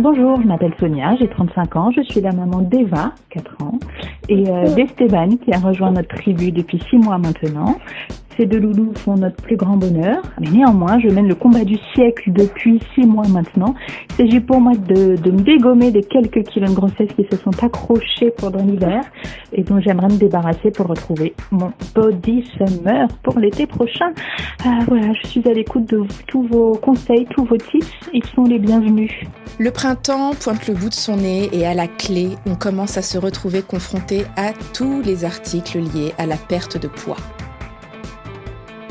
Bonjour, je m'appelle Sonia, j'ai 35 ans, je suis la maman d'Eva, 4 ans, et euh, d'Esteban qui a rejoint notre tribu depuis 6 mois maintenant. Ces deux loulous font notre plus grand bonheur, mais néanmoins, je mène le combat du siècle depuis 6 mois maintenant. Il s'agit pour moi de, de me dégommer des quelques kilos de grossesse qui se sont accrochés pendant l'hiver et dont j'aimerais me débarrasser pour retrouver mon body summer pour l'été prochain. Euh, voilà, je suis à l'écoute de tous vos conseils, tous vos tips, ils sont les bienvenus. Le printemps pointe le bout de son nez et à la clé, on commence à se retrouver confronté à tous les articles liés à la perte de poids.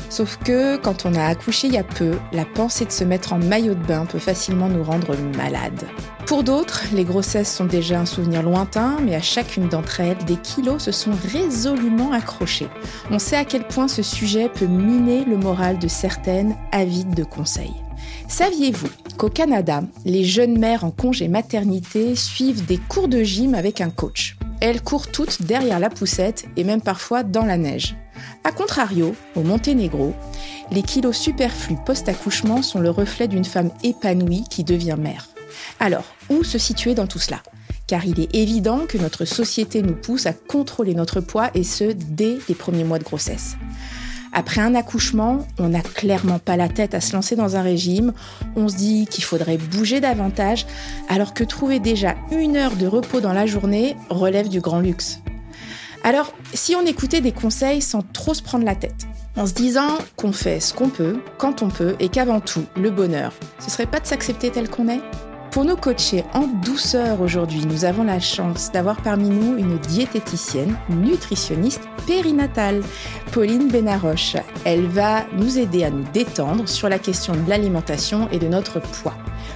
Sauf que quand on a accouché il y a peu, la pensée de se mettre en maillot de bain peut facilement nous rendre malades. Pour d'autres, les grossesses sont déjà un souvenir lointain, mais à chacune d'entre elles, des kilos se sont résolument accrochés. On sait à quel point ce sujet peut miner le moral de certaines avides de conseils. Saviez-vous qu'au Canada, les jeunes mères en congé maternité suivent des cours de gym avec un coach? Elles courent toutes derrière la poussette et même parfois dans la neige. A contrario, au Monténégro, les kilos superflus post-accouchement sont le reflet d'une femme épanouie qui devient mère. Alors, où se situer dans tout cela? Car il est évident que notre société nous pousse à contrôler notre poids et ce, dès les premiers mois de grossesse. Après un accouchement, on n'a clairement pas la tête à se lancer dans un régime, on se dit qu'il faudrait bouger davantage, alors que trouver déjà une heure de repos dans la journée relève du grand luxe. Alors, si on écoutait des conseils sans trop se prendre la tête, en se disant qu'on fait ce qu'on peut, quand on peut, et qu'avant tout, le bonheur, ce serait pas de s'accepter tel qu'on est? Pour nous coacher en douceur aujourd'hui, nous avons la chance d'avoir parmi nous une diététicienne, nutritionniste périnatale, Pauline Benaroche. Elle va nous aider à nous détendre sur la question de l'alimentation et de notre poids.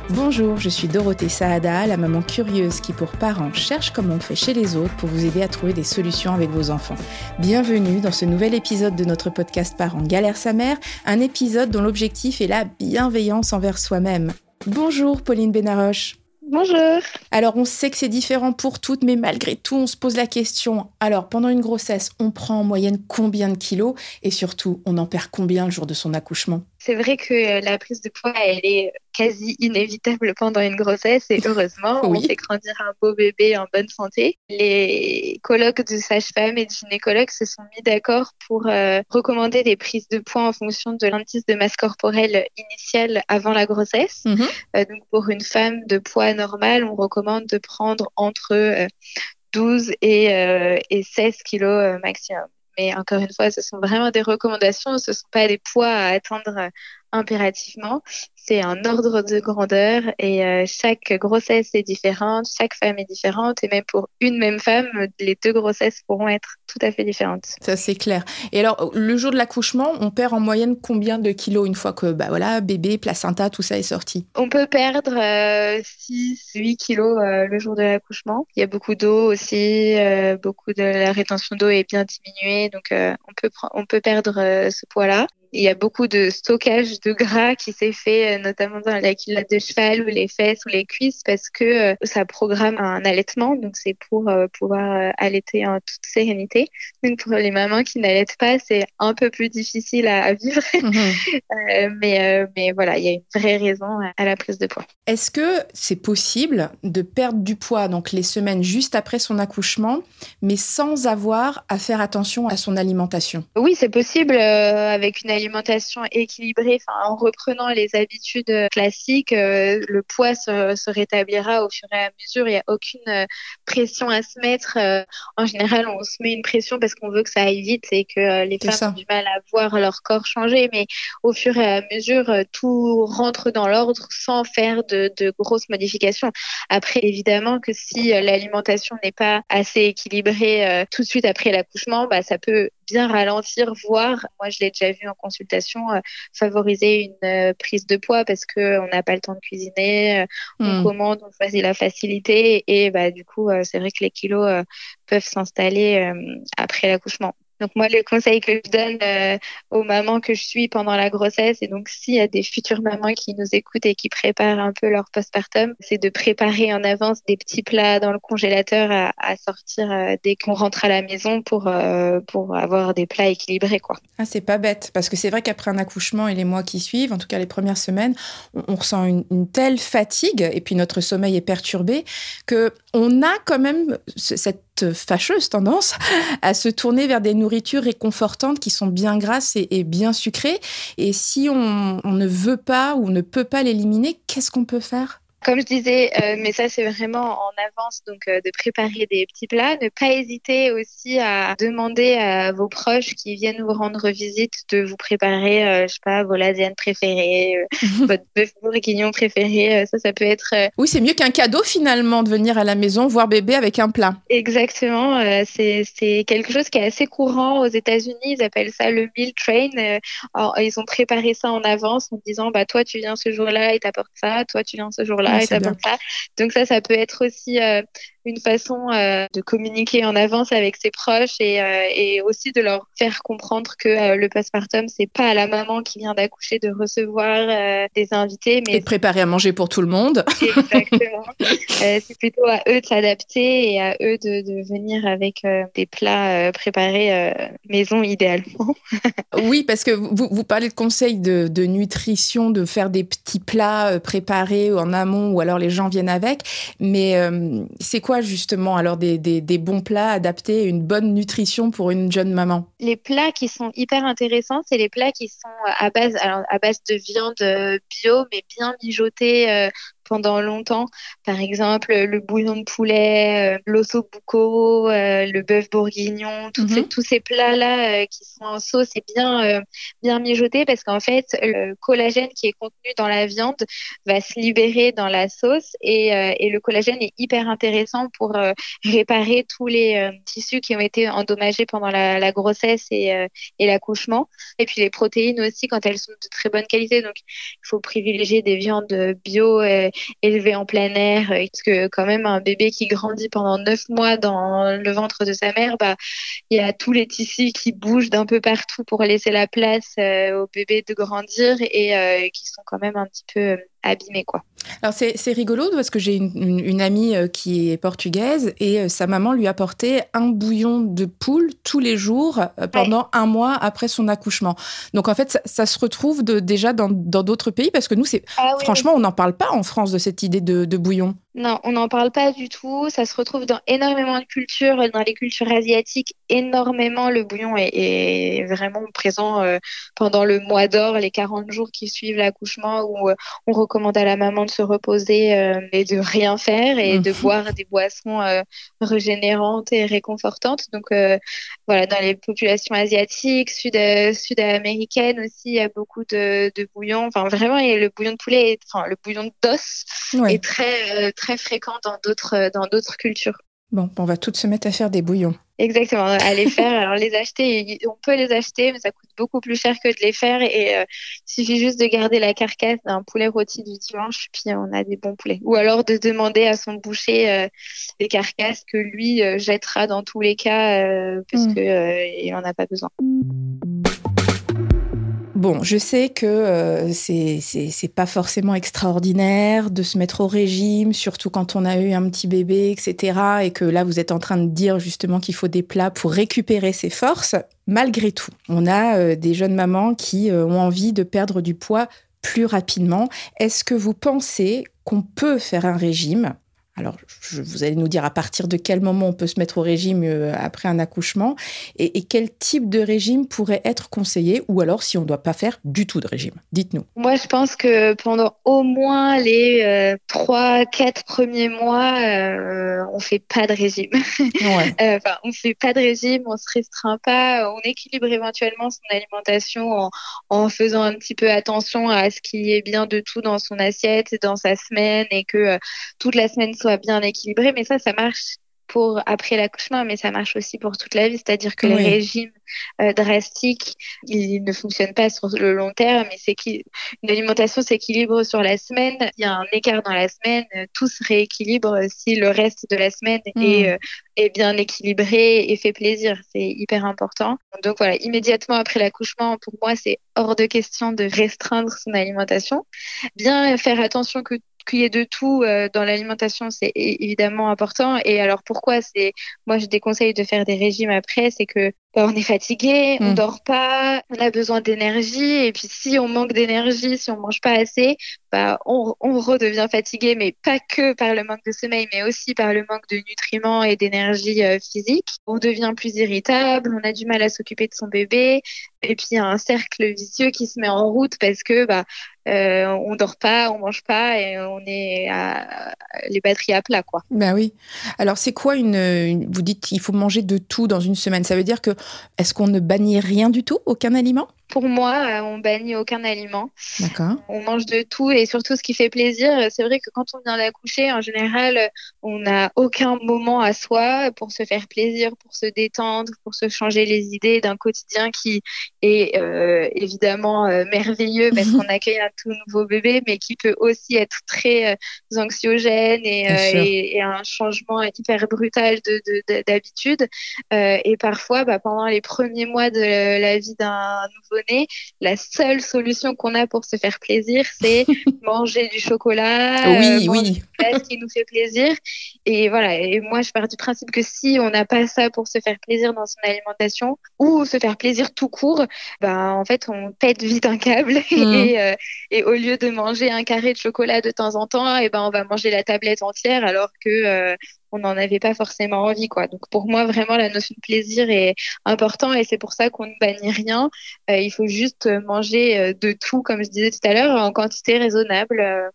Bonjour, je suis Dorothée Saada, la maman curieuse qui pour parents cherche comme on fait chez les autres pour vous aider à trouver des solutions avec vos enfants. Bienvenue dans ce nouvel épisode de notre podcast Parents galère sa mère, un épisode dont l'objectif est la bienveillance envers soi-même. Bonjour Pauline Benaroche. Bonjour. Alors, on sait que c'est différent pour toutes, mais malgré tout, on se pose la question. Alors, pendant une grossesse, on prend en moyenne combien de kilos? Et surtout, on en perd combien le jour de son accouchement? C'est vrai que euh, la prise de poids, elle est quasi inévitable pendant une grossesse et heureusement, on fait grandir un beau bébé en bonne santé. Les colloques de sage-femme et de gynécologues se sont mis d'accord pour euh, recommander des prises de poids en fonction de l'indice de masse corporelle initiale avant la grossesse. Mhm. Euh, donc pour une femme de poids normal, on recommande de prendre entre 12 euh, et, et 16 kilos maximum. Mais encore une fois, ce sont vraiment des recommandations, ce ne sont pas des poids à atteindre impérativement. C'est un ordre de grandeur et euh, chaque grossesse est différente, chaque femme est différente et même pour une même femme, les deux grossesses pourront être tout à fait différentes. Ça c'est clair. Et alors le jour de l'accouchement, on perd en moyenne combien de kilos une fois que bah voilà, bébé, placenta, tout ça est sorti? On peut perdre 6 euh, 8 kilos euh, le jour de l'accouchement. Il y a beaucoup d'eau aussi, beaucoup de la rétention d'eau est bien diminuée donc on peut on peut perdre ce poids-là. Il y a beaucoup de stockage de gras qui s'est fait, euh, notamment dans la culotte de cheval ou les fesses ou les cuisses, parce que euh, ça programme un allaitement. Donc, c'est pour euh, pouvoir allaiter en toute sérénité. Donc, pour les mamans qui n'allaitent pas, c'est un peu plus difficile à, vivre. Mhm. mais, mais voilà, il y a une vraie raison à la prise de poids. Est-ce que c'est possible de perdre du poids, donc les semaines juste après son accouchement, mais sans avoir à faire attention à son alimentation? Oui, c'est possible avec une alimentation alimentation équilibrée, en reprenant les habitudes euh, classiques, euh, le poids se, rétablira au fur et à mesure. Il n'y a aucune euh, pression à se mettre. en général, on se met une pression parce qu'on veut que ça aille vite et que les femmes ont du mal à voir leur corps changer. Mais au fur et à mesure, tout rentre dans l'ordre sans faire de, grosses modifications. Après, évidemment que si l'alimentation n'est pas assez équilibrée tout de suite après l'accouchement, bah, ça peut bien ralentir, voire, moi je l'ai déjà vu en consultation, euh, favoriser une euh, prise de poids parce qu'on n'a pas le temps de cuisiner, euh, on hmm. commande, on choisit la facilité et bah, du coup, c'est vrai que les kilos peuvent s'installer après l'accouchement. Donc moi, le conseil que je donne euh, aux mamans que je suis pendant la grossesse, et donc s'il y a des futures mamans qui nous écoutent et qui préparent un peu leur postpartum, c'est de préparer en avance des petits plats dans le congélateur à, sortir euh, dès qu'on rentre à la maison pour, euh, pour avoir des plats équilibrés. Quoi. Ah, c'est pas bête, parce que c'est vrai qu'après un accouchement et les mois qui suivent, en tout cas les premières semaines, on, ressent une, une, telle fatigue et puis notre sommeil est perturbé que on a quand même cette fâcheuse tendance à se tourner vers des nourritures réconfortantes qui sont bien grasses et, bien sucrées. Et si on, ne veut pas ou ne peut pas l'éliminer, qu'est-ce qu'on peut faire? Comme je disais, euh, mais ça c'est vraiment en avance, donc euh, de préparer des petits plats. Ne pas hésiter aussi à demander à vos proches qui viennent vous rendre visite de vous préparer, euh, je sais pas, vos lasagnes préférées, votre bœuf bourguignon préféré. ça, ça peut être. Oui, c'est mieux qu'un cadeau finalement de venir à la maison voir bébé avec un plat. Exactement, c'est c'est quelque chose qui est assez courant aux États-Unis. Ils appellent ça le meal train. ils ont préparé ça en avance en disant, bah toi tu viens ce jour-là et t'apportes ça, toi tu viens ce jour-là donc ça, ça peut être aussi euh, une façon euh, de communiquer en avance avec ses proches et, euh, et aussi de leur faire comprendre que le postpartum c'est pas à la maman qui vient d'accoucher de recevoir des invités mais et de préparer à manger pour tout le monde. Exactement. C'est plutôt à eux de s'adapter et à eux de, de venir avec des plats préparés maison idéalement. Oui parce que vous, vous parlez de conseils de, de nutrition de faire des petits plats préparés en amont ou alors les gens viennent avec. Mais c'est quoi justement alors des, bons plats adaptés une bonne nutrition pour une jeune maman? Les plats qui sont hyper intéressants, c'est les plats qui sont à base, à base de viande euh, bio, mais bien mijotée euh, pendant longtemps. Par exemple, le bouillon de poulet, euh, l'osso bucco, euh, le bœuf bourguignon, mhm. tous ces plats-là euh, qui sont en sauce et bien, bien mijotés parce qu'en fait, le collagène qui est contenu dans la viande va se libérer dans la sauce et, et le collagène est hyper intéressant pour réparer tous les tissus qui ont été endommagés pendant la, la grossesse et, et l'accouchement. Et puis les protéines aussi quand elles sont de très bonne qualité. Donc, il faut privilégier des viandes bio élevé en plein air, euh, parce que quand même un bébé qui grandit pendant neuf mois dans le ventre de sa mère, bah il y a tous les tissus qui bougent d'un peu partout pour laisser la place euh, au bébé de grandir et euh, qui sont quand même un petit peu abîmés quoi. Alors c'est rigolo parce que j'ai une, amie qui est portugaise et sa maman lui apportait un bouillon de poule tous les jours pendant un mois après son accouchement. Donc en fait ça, se retrouve de, déjà dans d'autres pays parce que nous c'est ah franchement on n'en parle pas en France de cette idée de bouillon. Non, on n'en parle pas du tout. Ça se retrouve dans énormément de cultures, dans les cultures asiatiques, énormément. Le bouillon est, vraiment présent euh, pendant le mois d'or, les 40 jours qui suivent l'accouchement, où euh, on recommande à la maman de se reposer euh, et de rien faire et de mmh. boire des boissons régénérantes et réconfortantes. Donc voilà, dans les populations asiatiques, sud, sud-américaines aussi, il y a beaucoup de, de bouillon. Enfin, vraiment, et le bouillon de poulet, enfin, le bouillon d'os est très très fréquent dans d'autres dans d'autres cultures. Bon, on va toutes se mettre à faire des bouillons. Exactement, à les faire. Alors les acheter, on peut les acheter, mais ça coûte beaucoup plus cher que de les faire. Et euh, il suffit juste de garder la carcasse d'un poulet rôti du dimanche, puis on a des bons poulets. Ou alors de demander à son boucher euh, des carcasses que lui euh, jettera dans tous les cas, parce mmh. qu'il n'en a pas besoin. Bon, je sais que euh, c'est pas forcément extraordinaire de se mettre au régime, surtout quand on a eu un petit bébé, etc. Et que là, vous êtes en train de dire justement qu'il faut des plats pour récupérer ses forces. Malgré tout, on a euh, des jeunes mamans qui euh, ont envie de perdre du poids plus rapidement. Est-ce que vous pensez qu'on peut faire un régime alors, vous allez nous dire à partir de quel moment on peut se mettre au régime euh, après un accouchement et, quel type de régime pourrait être conseillé ou alors si on ne doit pas faire du tout de régime? Dites-nous. Moi, je pense que pendant au moins les euh, trois, quatre premiers mois, euh, on fait pas de régime. Ouais. on fait pas de régime, on se restreint pas, on équilibre éventuellement son alimentation en, en faisant un petit peu attention à ce qui est bien de tout dans son assiette, dans sa semaine et que toute la semaine soit bien équilibré, mais ça, ça marche pour après l'accouchement, mais ça marche aussi pour toute la vie. C'est-à-dire que les régimes euh, drastiques, ils ne fonctionnent pas sur le long terme. Et c'est qu'une alimentation s'équilibre sur la semaine. Il y a un écart dans la semaine. Tout se rééquilibre si le reste de la semaine est, hmm. euh, est bien équilibré et fait plaisir. C'est hyper important. Donc voilà, immédiatement après l'accouchement, pour moi, c'est hors de question de restreindre son alimentation. Bien faire attention que qu'il y ait de tout euh, dans l'alimentation, c'est évidemment important. Et alors pourquoi c'est, moi je déconseille de faire des régimes après, c'est que bah, on est fatigué, on mm. dort pas, on a besoin d'énergie. Et puis si on manque d'énergie, si on mange pas assez, bah, on, on, redevient fatigué, mais pas que par le manque de sommeil, mais aussi par le manque de nutriments et d'énergie euh, physique. On devient plus irritable, on a du mal à s'occuper de son bébé. Et puis il y a un cercle vicieux qui se met en route parce que bah, euh, on dort pas, on mange pas et on est à, les batteries à plat quoi. Ben oui. Alors c'est quoi une, une vous dites qu'il faut manger de tout dans une semaine, ça veut dire que est-ce qu'on ne bannit rien du tout, aucun aliment? Pour moi, euh, on bannit aucun aliment. D'accord. On mange de tout et surtout ce qui fait plaisir. C'est vrai que quand on vient d'accoucher, en général, on n'a aucun moment à soi pour se faire plaisir, pour se détendre, pour se changer les idées d'un quotidien qui est euh, évidemment euh, merveilleux parce qu'on accueille un tout nouveau bébé, mais qui peut aussi être très anxiogène et, et, un changement hyper brutal d'habitude. De, de, et parfois, bah, pendant les premiers mois de la vie d'un nouveau la seule solution qu'on a pour se faire plaisir, c'est manger du chocolat, oui, euh, oui. ce qui nous fait plaisir. Et voilà. Et moi, je pars du principe que si on n'a pas ça pour se faire plaisir dans son alimentation ou se faire plaisir tout court, ben en fait, on pète vite un câble mmh. et, euh, et, au lieu de manger un carré de chocolat de temps en temps, et eh ben on va manger la tablette entière alors que euh, on n'en avait pas forcément envie quoi. Donc pour moi vraiment la notion de plaisir est important et c'est pour ça qu'on ne bannit rien. Euh, il faut juste manger euh, de tout comme je disais tout à l'heure en quantité raisonnable.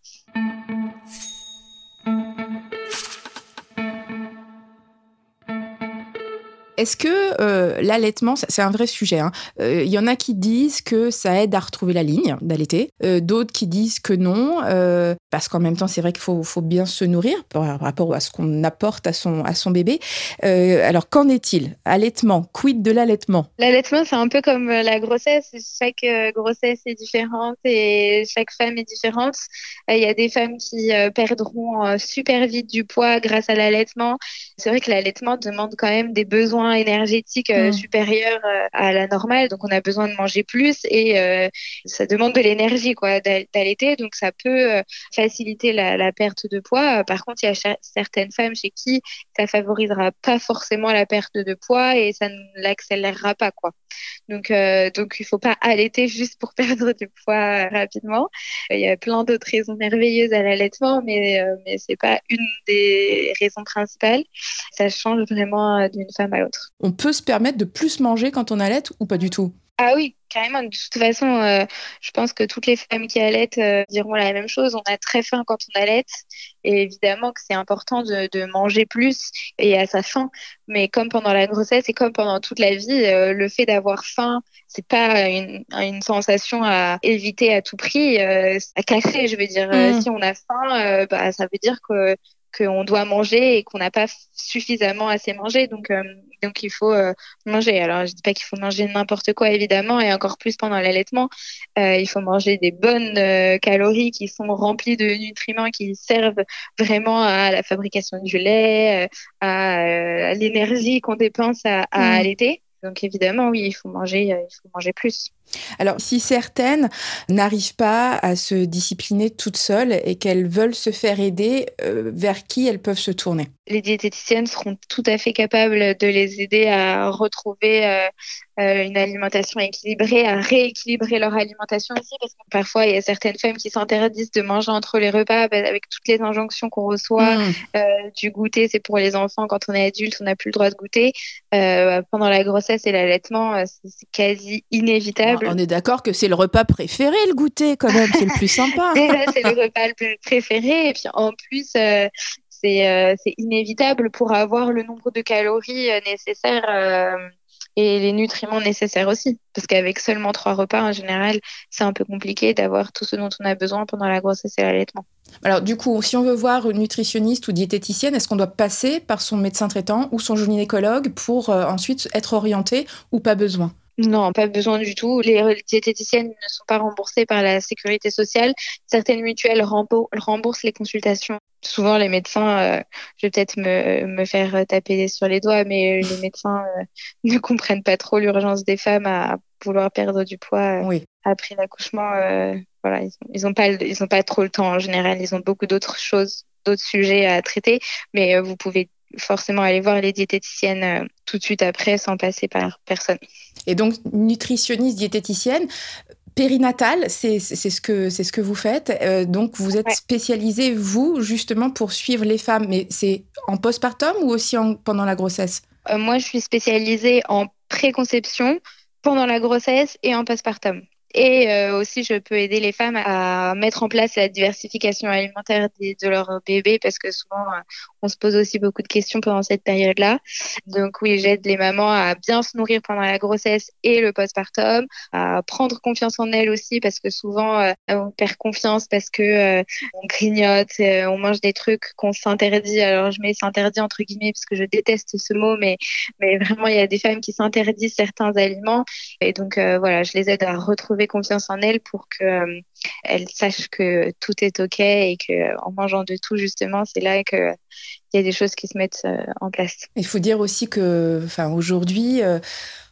Est-ce que euh, l'allaitement, c'est un vrai sujet. Il hein. euh, y en a qui disent que ça aide à retrouver la ligne d'allaiter, euh, d'autres qui disent que non, parce qu'en même temps, c'est vrai qu'il faut, faut, bien se nourrir par rapport à ce qu'on apporte à son, à son bébé. alors, qu'en est-il? Allaitement, quid de l'allaitement? L'allaitement, c'est un peu comme la grossesse. Chaque grossesse est différente et chaque femme est différente. Il y a des femmes qui perdront super vite du poids grâce à l'allaitement. C'est vrai que l'allaitement demande quand même des besoins énergétique euh, mm. supérieur euh, à la normale, donc on a besoin de manger plus et euh, ça demande de l'énergie quoi d'allaiter, donc ça peut faciliter la, perte de poids. Par contre, il y a certaines femmes chez qui ça favorisera pas forcément la perte de poids et ça ne l'accélérera pas quoi. Donc donc il faut pas allaiter juste pour perdre du poids rapidement. Il y a plein d'autres raisons merveilleuses à l'allaitement, mais mais c'est pas une des raisons principales. Ça change vraiment d'une femme à l'autre. On peut se permettre de plus manger quand on allait ou pas du tout? Ah oui, carrément. De toute façon, euh, je pense que toutes les femmes qui allaitent euh, diront la même chose. On a très faim quand on allaite. Et évidemment que c'est important de, manger plus et à sa faim. Mais comme pendant la grossesse et comme pendant toute la vie, euh, le fait d'avoir faim, c'est pas une, sensation à éviter à tout prix, à cacher, je veux dire. Mmh. Si on a faim, bah, ça veut dire que qu'on doit manger et qu'on n'a pas suffisamment assez mangé. Donc, donc il faut euh, manger. Alors, je dis pas qu'il faut manger n'importe quoi, évidemment, et encore plus pendant l'allaitement. Euh, il faut manger des bonnes calories qui sont remplies de nutriments qui servent vraiment à la fabrication du lait, à, l'énergie qu'on dépense à, à mmh. allaiter. Donc évidemment, oui, il faut manger, il faut manger plus. Alors, si certaines n'arrivent pas à se discipliner toutes seules et qu'elles veulent se faire aider, euh, vers qui elles peuvent se tourner? Les diététiciennes seront tout à fait capables de les aider à retrouver euh, euh, une alimentation équilibrée, à rééquilibrer leur alimentation aussi, parce que parfois, il y a certaines femmes qui s'interdisent de manger entre les repas bah, avec toutes les injonctions qu'on reçoit. Mmh. du goûter, c'est pour les enfants. Quand on est adulte, on n'a plus le droit de goûter. pendant la grossesse et l'allaitement, c'est quasi inévitable on est d'accord que c'est le repas préféré, le goûter, quand même. C'est le plus sympa. c'est le repas le plus préféré. Et puis, en plus, euh, euh, c'est inévitable pour avoir le nombre de calories euh, nécessaires et les nutriments nécessaires aussi. Parce qu'avec seulement trois repas, en général, c'est un peu compliqué d'avoir tout ce dont on a besoin pendant la grossesse et l'allaitement. Alors du coup, si on veut voir une nutritionniste ou diététicienne, est-ce qu'on doit passer par son médecin traitant ou son gynécologue pour ensuite être orienté ou pas besoin? Non, pas besoin du tout. Les diététiciennes ne sont pas remboursées par la sécurité sociale. Certaines mutuelles remboursent les consultations. Souvent, les médecins, euh, je vais peut-être me, me, faire taper sur les doigts, mais les médecins euh, ne comprennent pas trop l'urgence des femmes à vouloir perdre du poids euh, après l'accouchement. voilà, ils n'ont pas, ils ont pas trop le temps en général. Ils ont beaucoup d'autres choses, d'autres sujets à traiter, mais vous pouvez forcément aller voir les diététiciennes euh, tout de suite après sans passer par personne. Et donc, nutritionniste, diététicienne, périnatale, c'est ce, que, ce que vous faites. Euh, donc, vous êtes spécialisée, vous, justement, pour suivre les femmes. Mais c'est en postpartum ou aussi en, pendant la grossesse? Euh, Moi, je suis spécialisée en préconception, pendant la grossesse et en postpartum. Et euh, aussi, je peux aider les femmes à mettre en place la diversification alimentaire de leur bébé parce que souvent, on se pose aussi beaucoup de questions pendant cette période-là. Donc oui, j'aide les mamans à bien se nourrir pendant la grossesse et le postpartum, à prendre confiance en elles aussi parce que souvent, euh, on perd confiance parce que on grignote, on mange des trucs qu'on s'interdit. Alors je mets s'interdit entre guillemets parce que je déteste ce mot, mais, mais vraiment, il y a des femmes qui s'interdisent certains aliments. Et donc voilà, je les aide à retrouver confiance en elle pour que euh, elle sache que tout est ok et que en mangeant de tout justement, c'est là que il y a des choses qui se mettent euh, en place. Il faut dire aussi que, enfin, aujourd'hui, euh,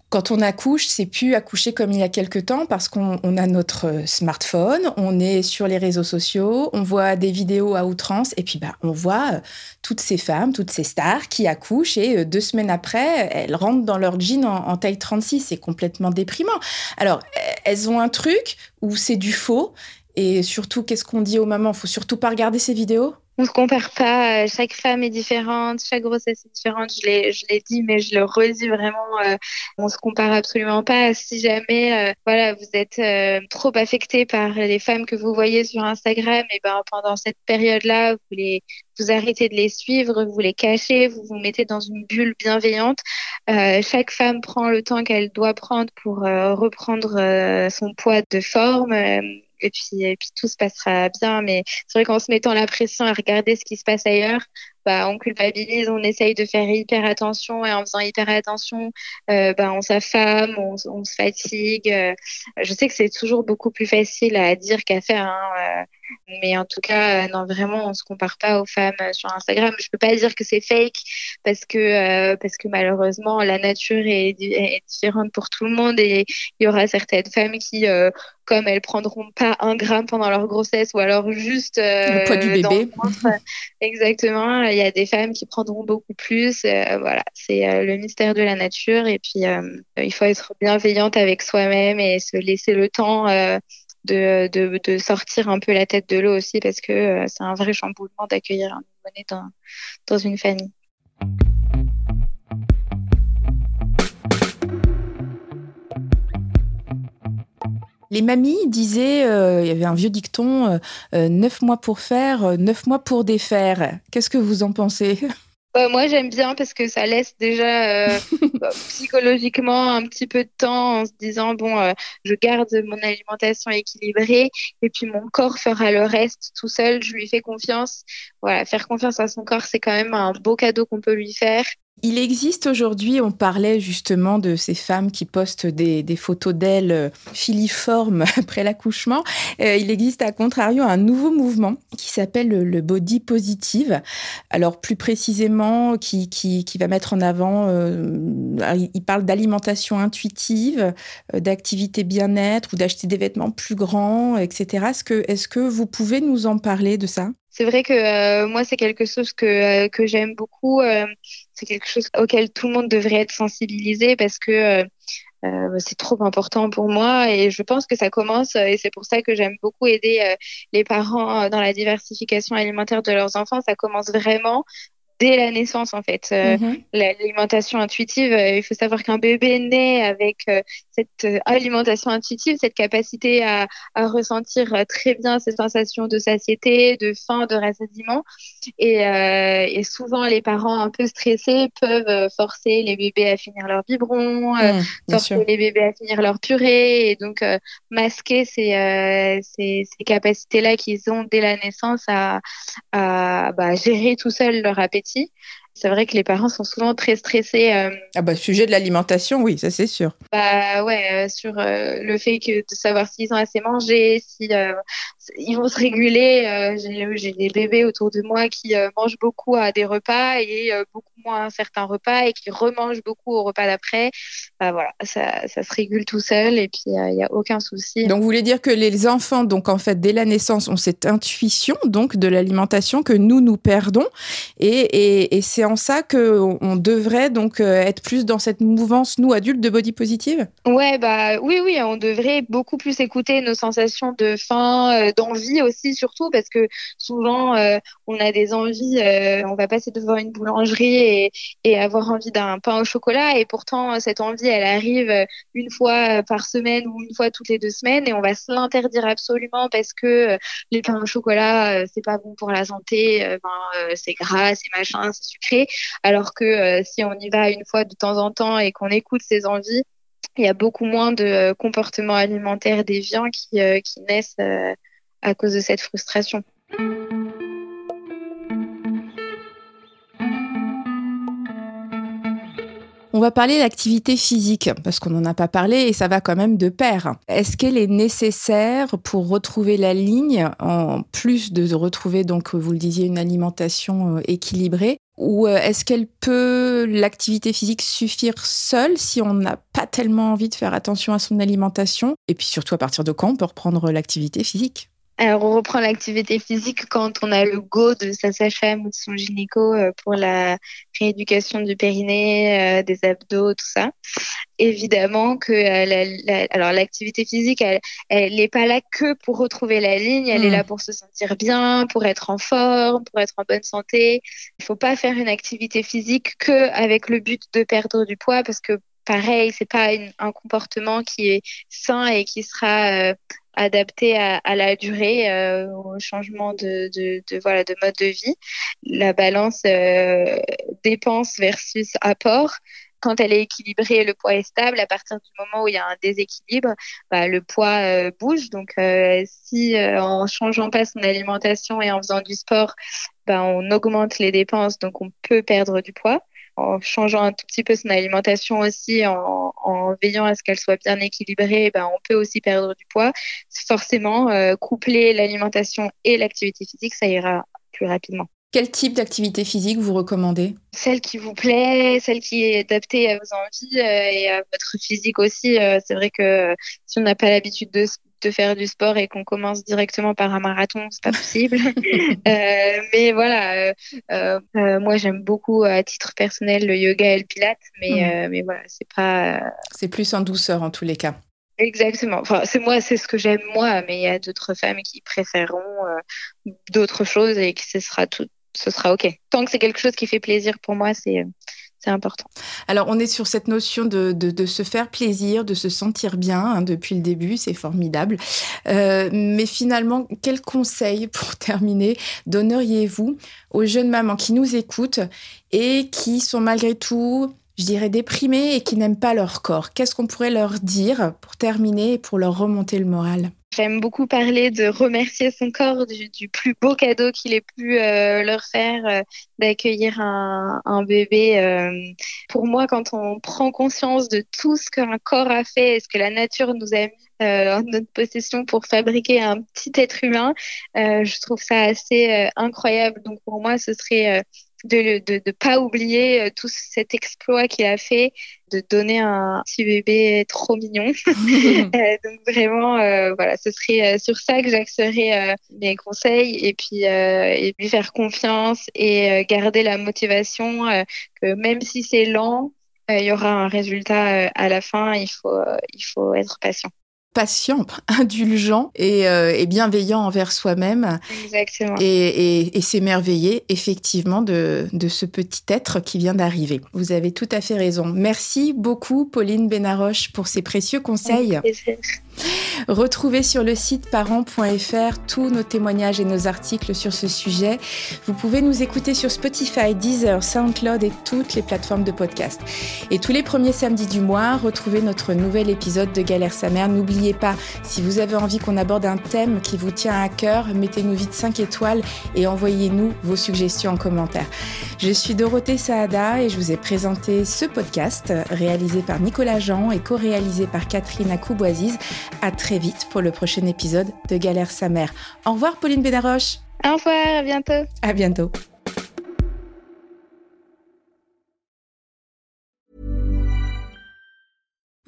quand on accouche, c'est plus accoucher comme il y a quelques temps parce qu'on a notre smartphone, on est sur les réseaux sociaux, on voit des vidéos à outrance et puis bah, on voit euh, toutes ces femmes, toutes ces stars qui accouchent et euh, deux semaines après, elles rentrent dans leur jean en, taille 36. C'est complètement déprimant. Alors, elles ont un truc où c'est du faux et surtout, qu'est-ce qu'on dit aux mamans? Faut surtout pas regarder ces vidéos? On se compare pas. Euh, chaque femme est différente, chaque grossesse est différente. Je l'ai, je l'ai dit, mais je le redis vraiment. Euh, on se compare absolument pas. Si jamais, euh, voilà, vous êtes euh, trop affecté par les femmes que vous voyez sur Instagram, et ben pendant cette période-là, vous les, vous arrêtez de les suivre, vous les cachez, vous vous mettez dans une bulle bienveillante. chaque femme prend le temps qu'elle doit prendre pour reprendre son poids de forme et puis, puis tout se passera bien. Mais c'est vrai qu'en se mettant la pression à regarder ce qui se passe ailleurs, bah, on culpabilise, on essaye de faire hyper attention et en faisant hyper attention, euh, bah, on s'affame, on, on, se fatigue. Euh. je sais que c'est toujours beaucoup plus facile à dire qu'à faire, hein, euh, mais en tout cas, non, vraiment, on se compare pas aux femmes sur Instagram. Je peux pas dire que c'est fake parce que parce que malheureusement, la nature est, est, différente pour tout le monde et il y aura certaines femmes qui comme elles prendront pas un gramme pendant leur grossesse ou alors juste le poids du bébé. Exactement il y a des femmes qui prendront beaucoup plus. Euh, voilà, c'est euh, le mystère de la nature. Et puis, euh, il faut être bienveillante avec soi-même et se laisser le temps de, de, sortir un peu la tête de l'eau aussi parce que c'est un vrai chamboulement d'accueillir un nouveau-né dans, dans une famille. Les mamies disaient, euh, il y avait un vieux dicton, euh, euh, neuf mois pour faire, neuf mois pour défaire. Qu'est-ce que vous en pensez? Bah, moi, j'aime bien parce que ça laisse déjà bah, psychologiquement un petit peu de temps en se disant bon, je garde mon alimentation équilibrée et puis mon corps fera le reste tout seul. Je lui fais confiance. Voilà, faire confiance à son corps, c'est quand même un beau cadeau qu'on peut lui faire. Il existe aujourd'hui, on parlait justement de ces femmes qui postent des, photos d'elles euh, filiformes après l'accouchement. Euh, il existe à contrario un nouveau mouvement qui s'appelle le, body positive. Alors plus précisément, qui, qui, va mettre en avant, euh, il parle d'alimentation intuitive, d'activité bien-être ou d'acheter des vêtements plus grands, etc. Est-ce que, est-ce que vous pouvez nous en parler de ça? C'est vrai que euh, moi, c'est quelque chose que, euh, que j'aime beaucoup. Euh, c'est quelque chose auquel tout le monde devrait être sensibilisé parce que c'est trop important pour moi et je pense que ça commence et c'est pour ça que j'aime beaucoup aider les parents dans la diversification alimentaire de leurs enfants. Ça commence vraiment dès la naissance en fait. Mhm. L'alimentation intuitive, il faut savoir qu'un bébé naît avec cette alimentation intuitive, cette capacité à, à, ressentir très bien ces sensations de satiété, de faim, de rassasiement. Et, et souvent, les parents un peu stressés peuvent forcer les bébés à finir leur biberon, mmh, forcer les bébés à finir leur purée, et donc masquer ces, ces, ces capacités-là qu'ils ont dès la naissance à, à bah, gérer tout seul leur appétit petit. C'est vrai que les parents sont souvent très stressés. Euh, ah bah sujet de l'alimentation, oui, ça c'est sûr. Bah ouais, euh, sur euh, le fait que de savoir s'ils ont assez mangé, si ils vont se réguler. J'ai des bébés autour de moi qui mangent beaucoup à des repas et beaucoup moins à certains repas et qui remangent beaucoup au repas d'après. Bah voilà, ça, ça, se régule tout seul et puis il n'y a aucun souci. Donc vous voulez dire que les enfants, donc en fait dès la naissance, ont cette intuition donc de l'alimentation que nous nous perdons et, et, et c'est ça qu'on on devrait donc euh, être plus dans cette mouvance, nous adultes, de body positive? Ouais, bah oui, oui, on devrait beaucoup plus écouter nos sensations de faim, euh, d'envie aussi, surtout parce que souvent euh, on a des envies, on va passer devant une boulangerie et, et avoir envie d'un pain au chocolat et pourtant cette envie elle arrive une fois par semaine ou une fois toutes les deux semaines et on va se l'interdire absolument parce que les pains au chocolat c'est pas bon pour la santé, c'est gras, c'est machin, c'est sucré alors que euh, si on y va une fois de temps en temps et qu'on écoute ses envies, il y a beaucoup moins de euh, comportements alimentaires déviants qui, euh, naissent à cause de cette frustration. On va parler d'activité physique parce qu'on n'en a pas parlé et ça va quand même de pair. Est-ce qu'elle est nécessaire pour retrouver la ligne en plus de retrouver donc vous le disiez une alimentation équilibrée? Ou euh, est-ce qu'elle peut, l'activité physique, suffire seule si on n'a pas tellement envie de faire attention à son alimentation? Et puis surtout, à partir de quand on peut reprendre l'activité physique? Alors, on reprend l'activité physique quand on a le go de sa sage-femme ou de son gynéco euh, pour la rééducation du périnée, euh, des abdos, tout ça. Évidemment que euh, alors l'activité physique, elle n'est pas là que pour retrouver la ligne, elle est là hmm. pour se sentir bien, pour être en forme, pour être en bonne santé. Il faut pas faire une activité physique que avec le but de perdre du poids parce que pareil, c'est pas un comportement qui est sain et qui sera adapté à, la durée, euh, au changement de, voilà, de mode de vie. La balance euh, dépense versus apport quand elle est équilibrée, le poids est stable. À partir du moment où il y a un déséquilibre, bah, le poids euh, bouge. Donc, si en changeant pas son alimentation et en faisant du sport, bah, on augmente les dépenses, donc on peut perdre du poids en changeant un tout petit peu son alimentation aussi, en, veillant à ce qu'elle soit bien équilibrée, ben, on peut aussi perdre du poids. Forcément, euh, coupler l'alimentation et l'activité physique, ça ira plus rapidement. Quel type d'activité physique vous recommandez? Celle qui vous plaît, celle qui est adaptée à vos envies euh, et à votre physique aussi. Euh, c'est vrai que si on n'a pas l'habitude de, de faire du sport et qu'on commence directement par un marathon, c'est pas possible. euh, mais voilà, euh, euh, moi j'aime beaucoup à titre personnel le yoga et le pilate, mais, euh, mais voilà, c'est pas. C'est plus en douceur en tous les cas. Exactement. Enfin, c'est moi, c'est ce que j'aime moi, mais il y a d'autres femmes qui préféreront d'autres choses et que ce sera tout, ce sera ok. Tant que c'est quelque chose qui fait plaisir pour moi, c'est c'est important. Alors, on est sur cette notion de, de, se faire plaisir, de se sentir bien hein, depuis le début, c'est formidable. Euh, mais finalement, quel conseil, pour terminer, donneriez-vous aux jeunes mamans qui nous écoutent et qui sont malgré tout je dirais déprimées et qui n'aiment pas leur corps? Qu'est-ce qu'on pourrait leur dire pour terminer et pour leur remonter le moral? J'aime beaucoup parler de remercier son corps du, plus beau cadeau qu'il ait pu euh, leur faire, euh, d'accueillir un, bébé. Euh. Pour moi, quand on prend conscience de tout ce qu'un corps a fait et ce que la nature nous a mis en notre possession pour fabriquer un petit être humain, je trouve ça assez incroyable. Donc pour moi, ce serait de ne de, pas oublier euh, tout cet exploit qu'il a fait, de donner un petit bébé trop mignon. Euh, donc vraiment, euh, voilà, ce serait sur ça que j'axerais mes conseils et puis, et puis faire confiance et garder la motivation que même si c'est lent, il y aura un résultat à la fin. Il faut, il faut être patient. Patient, indulgent et, euh, bienveillant envers soi-même. Exactement. Et, s'émerveiller effectivement de, ce petit être qui vient d'arriver. Vous avez tout à fait raison. Merci beaucoup, Pauline Benaroche, pour ces précieux conseils. Retrouvez sur le site parents.fr tous nos témoignages et nos articles sur ce sujet. Vous pouvez nous écouter sur Spotify, Deezer, SoundCloud et toutes les plateformes de podcast. Et tous les premiers samedis du mois, retrouvez notre nouvel épisode de Galère sa mère. N'oubliez pas, si vous avez envie qu'on aborde un thème qui vous tient à cœur, mettez-nous vite 5 étoiles et envoyez-nous vos suggestions en commentaire. Je suis Dorothée Saada et je vous ai présenté ce podcast réalisé par Nicolas Jean et co-réalisé par Catherine Akouboisiz. À très vite pour le prochain épisode de Galère sa mère. Au revoir Pauline Bédaroche. Au revoir, à bientôt. À bientôt.